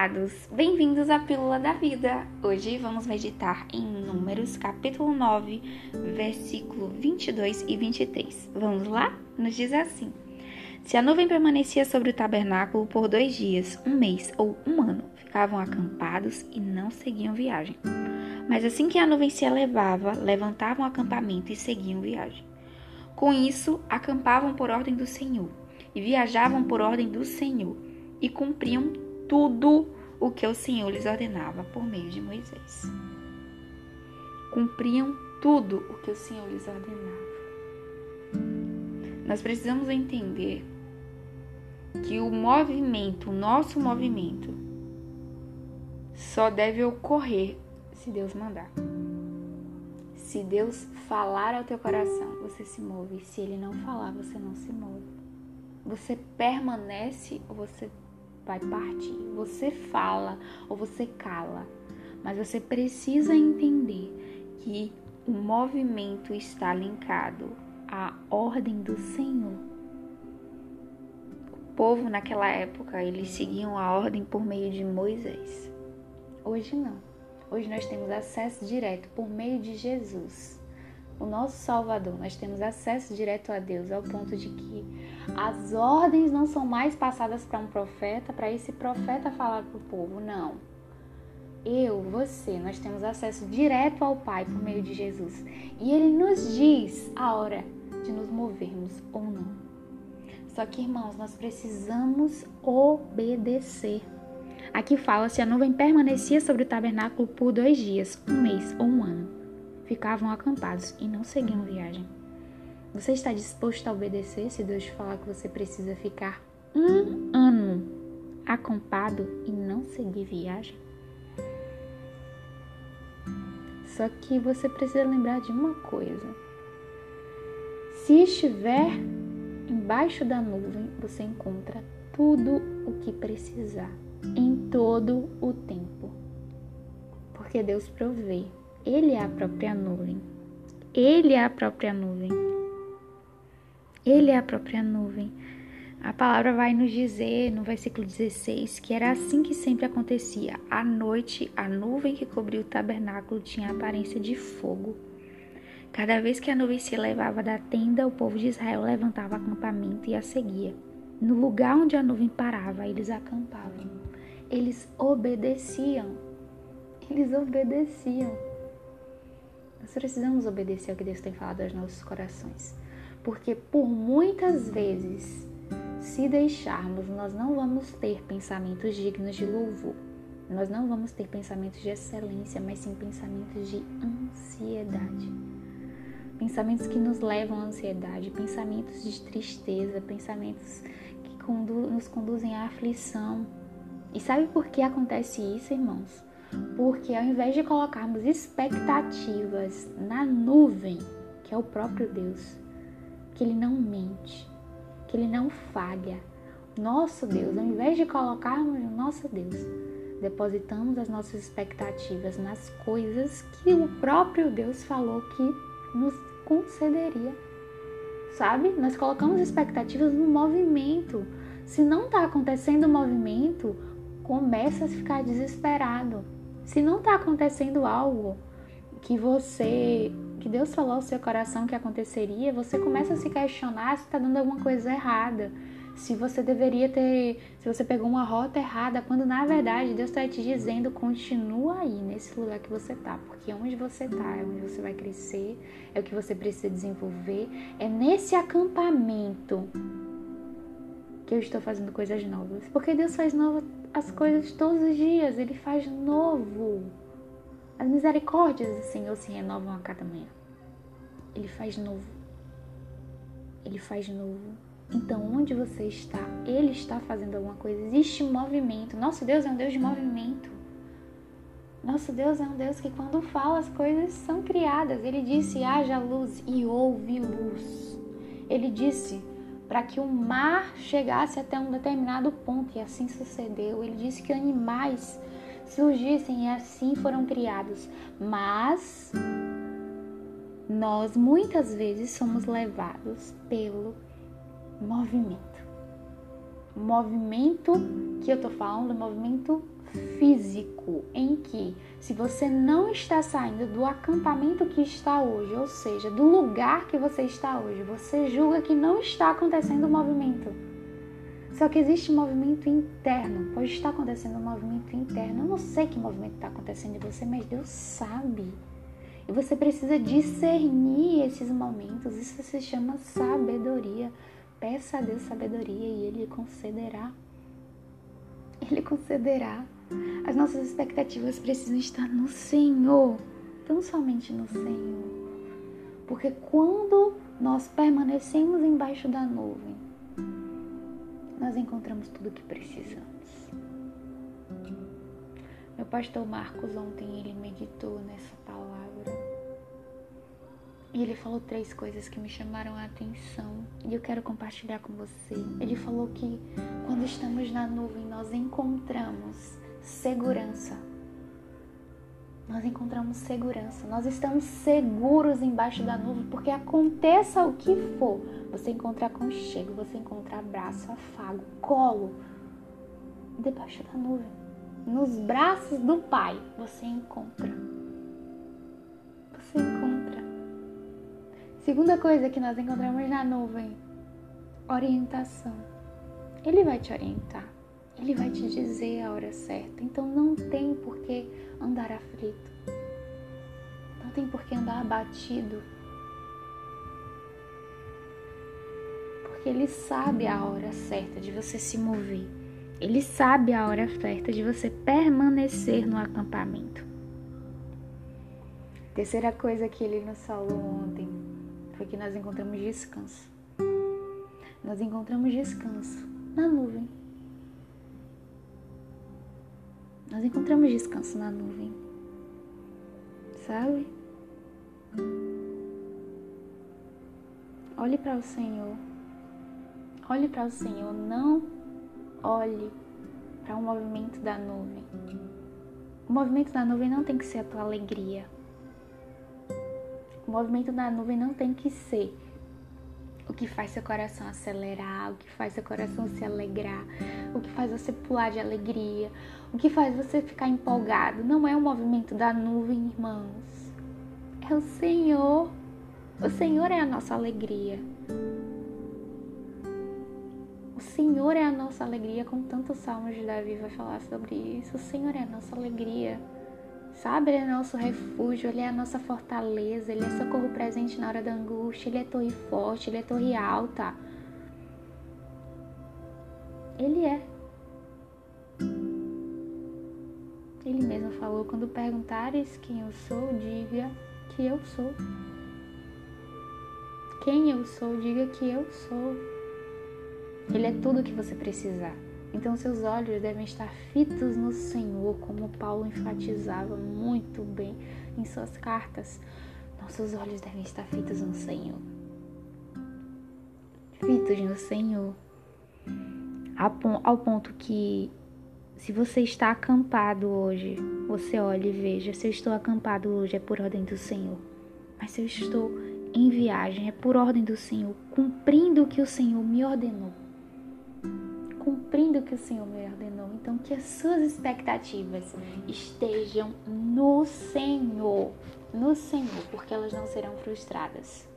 amados! Bem-vindos à Pílula da Vida! Hoje vamos meditar em Números, capítulo 9, versículo 22 e 23. Vamos lá? Nos diz assim: Se a nuvem permanecia sobre o tabernáculo por dois dias, um mês ou um ano, ficavam acampados e não seguiam viagem. Mas assim que a nuvem se elevava, levantavam o acampamento e seguiam viagem. Com isso, acampavam por ordem do Senhor e viajavam por ordem do Senhor e cumpriam tudo o que o Senhor lhes ordenava por meio de Moisés. Cumpriam tudo o que o Senhor lhes ordenava. Nós precisamos entender que o movimento, o nosso movimento, só deve ocorrer se Deus mandar. Se Deus falar ao teu coração, você se move. Se Ele não falar, você não se move. Você permanece ou você vai partir. Você fala ou você cala, mas você precisa entender que o movimento está linkado à ordem do Senhor. O povo naquela época, eles seguiam a ordem por meio de Moisés. Hoje não. Hoje nós temos acesso direto por meio de Jesus o nosso Salvador, nós temos acesso direto a Deus ao ponto de que as ordens não são mais passadas para um profeta, para esse profeta falar para o povo, não. Eu, você, nós temos acesso direto ao Pai por meio de Jesus. E Ele nos diz a hora de nos movermos ou não. Só que, irmãos, nós precisamos obedecer. Aqui fala se a nuvem permanecia sobre o tabernáculo por dois dias, um mês ou um ano ficavam acampados e não seguiam viagem. Você está disposto a obedecer se Deus falar que você precisa ficar um ano acampado e não seguir viagem? Só que você precisa lembrar de uma coisa. Se estiver embaixo da nuvem, você encontra tudo o que precisar em todo o tempo. Porque Deus provê ele é a própria nuvem. Ele é a própria nuvem. Ele é a própria nuvem. A palavra vai nos dizer no versículo 16 que era assim que sempre acontecia. À noite, a nuvem que cobria o tabernáculo tinha aparência de fogo. Cada vez que a nuvem se elevava da tenda, o povo de Israel levantava acampamento e a seguia. No lugar onde a nuvem parava, eles acampavam. Eles obedeciam. Eles obedeciam. Nós precisamos obedecer ao que Deus tem falado aos nossos corações. Porque por muitas vezes, se deixarmos, nós não vamos ter pensamentos dignos de louvor. Nós não vamos ter pensamentos de excelência, mas sim pensamentos de ansiedade. Pensamentos que nos levam à ansiedade, pensamentos de tristeza, pensamentos que condu nos conduzem à aflição. E sabe por que acontece isso, irmãos? Porque ao invés de colocarmos expectativas na nuvem, que é o próprio Deus, que ele não mente, que ele não falha, nosso Deus, ao invés de colocarmos no nosso Deus, depositamos as nossas expectativas nas coisas que o próprio Deus falou que nos concederia. Sabe? Nós colocamos expectativas no movimento. Se não está acontecendo o movimento, começa a ficar desesperado. Se não está acontecendo algo que você, que Deus falou ao seu coração que aconteceria, você começa a se questionar se está dando alguma coisa errada, se você deveria ter, se você pegou uma rota errada, quando na verdade Deus está te dizendo continua aí nesse lugar que você está, porque onde você está é onde você vai crescer, é o que você precisa desenvolver, é nesse acampamento que eu estou fazendo coisas novas, porque Deus faz novo as coisas todos os dias, Ele faz novo. As misericórdias do Senhor se renovam a cada manhã. Ele faz novo. Ele faz novo. Então, onde você está, Ele está fazendo alguma coisa. Existe movimento. Nosso Deus é um Deus de movimento. Nosso Deus é um Deus que, quando fala, as coisas são criadas. Ele disse: haja luz e houve luz. Ele disse: para que o mar chegasse até um determinado ponto, e assim sucedeu. Ele disse que animais surgissem e assim foram criados. Mas nós muitas vezes somos levados pelo movimento. O movimento que eu tô falando, o movimento físico em que, se você não está saindo do acampamento que está hoje, ou seja, do lugar que você está hoje, você julga que não está acontecendo o movimento. Só que existe movimento interno, pode estar acontecendo um movimento interno. Eu não sei que movimento está acontecendo em você, mas Deus sabe. E você precisa discernir esses momentos. Isso se chama sabedoria. Peça a Deus sabedoria e Ele concederá. Ele concederá. As nossas expectativas precisam estar no Senhor, tão somente no Senhor. Porque quando nós permanecemos embaixo da nuvem, nós encontramos tudo o que precisamos. Meu pastor Marcos ontem ele meditou nessa palavra e ele falou três coisas que me chamaram a atenção e eu quero compartilhar com você. Ele falou que quando estamos na nuvem, nós encontramos segurança. Nós encontramos segurança. Nós estamos seguros embaixo da nuvem, porque aconteça o que for, você encontra aconchego, você encontra abraço, afago, colo debaixo da nuvem. Nos braços do Pai você encontra. Você encontra. Segunda coisa que nós encontramos na nuvem: orientação. Ele vai te orientar. Ele vai te dizer a hora certa. Então não tem por que andar aflito. Não tem por que andar abatido. Porque ele sabe a hora certa de você se mover. Ele sabe a hora certa de você permanecer no acampamento. Terceira coisa que ele nos falou ontem foi que nós encontramos descanso. Nós encontramos descanso na nuvem. Nós encontramos descanso na nuvem. Sabe? Olhe para o Senhor. Olhe para o Senhor. Não olhe para o movimento da nuvem. O movimento da nuvem não tem que ser a tua alegria. O movimento da nuvem não tem que ser o que faz seu coração acelerar, o que faz seu coração se alegrar, o que faz você pular de alegria, o que faz você ficar empolgado. Não é o movimento da nuvem, irmãos. É o Senhor. O Senhor é a nossa alegria. O Senhor é a nossa alegria, como tantos salmos de Davi vai falar sobre isso. O Senhor é a nossa alegria. Sabe, Ele é nosso refúgio, Ele é a nossa fortaleza, Ele é socorro presente na hora da angústia, Ele é torre forte, Ele é torre alta. Ele é. Ele mesmo falou: quando perguntares quem eu sou, diga que eu sou. Quem eu sou, diga que eu sou. Ele é tudo o que você precisar. Então seus olhos devem estar fitos no Senhor, como Paulo enfatizava muito bem em suas cartas. Nossos olhos devem estar fitos no Senhor. Fitos no Senhor. Ao ponto que, se você está acampado hoje, você olhe e veja: se eu estou acampado hoje é por ordem do Senhor. Mas se eu estou em viagem é por ordem do Senhor, cumprindo o que o Senhor me ordenou cumprindo o que o Senhor me ordenou. Então, que as suas expectativas estejam no Senhor, no Senhor, porque elas não serão frustradas.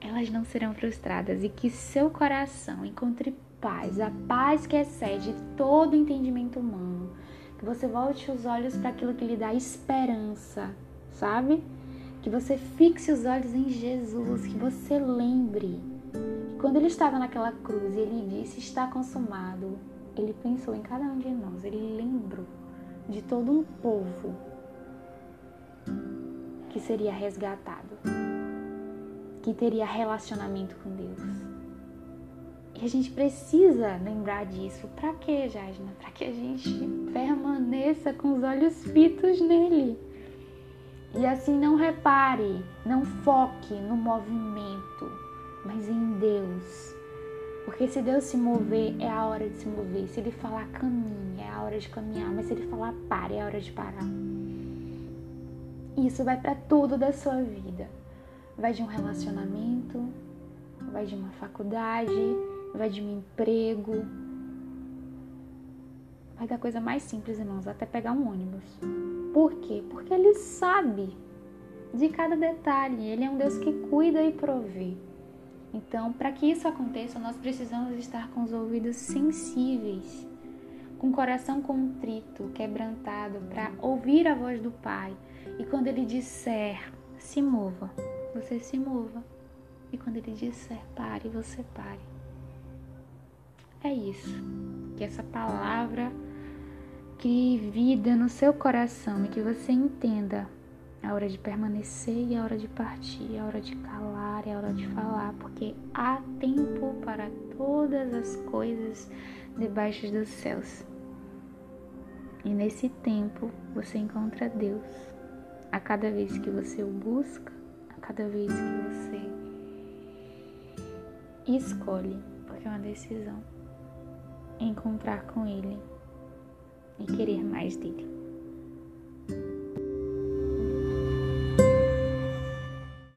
Elas não serão frustradas e que seu coração encontre paz, a paz que excede todo entendimento humano. Que você volte os olhos para aquilo que lhe dá esperança, sabe? Que você fixe os olhos em Jesus, que você lembre quando ele estava naquela cruz e ele disse: Está consumado, ele pensou em cada um de nós, ele lembrou de todo um povo que seria resgatado, que teria relacionamento com Deus. E a gente precisa lembrar disso. Para quê, Jasna? Para que a gente permaneça com os olhos fitos nele. E assim não repare, não foque no movimento, mas em Deus. Porque se Deus se mover, é a hora de se mover. Se Ele falar caminhe, é a hora de caminhar. Mas se Ele falar pare, é a hora de parar. Isso vai para tudo da sua vida. Vai de um relacionamento, vai de uma faculdade, vai de um emprego, Vai da coisa mais simples, irmãos, até pegar um ônibus. Por quê? Porque Ele sabe de cada detalhe. Ele é um Deus que cuida e provê. Então, para que isso aconteça, nós precisamos estar com os ouvidos sensíveis, com o coração contrito, quebrantado, para ouvir a voz do Pai. E quando Ele disser, se mova, você se mova. E quando Ele disser, pare, você pare. É isso. Que essa palavra crie vida no seu coração e que você entenda a hora de permanecer e a hora de partir, a hora de calar e a hora de falar, porque há tempo para todas as coisas debaixo dos céus. E nesse tempo você encontra Deus. A cada vez que você o busca, a cada vez que você escolhe, porque é uma decisão, encontrar com Ele e querer mais dele.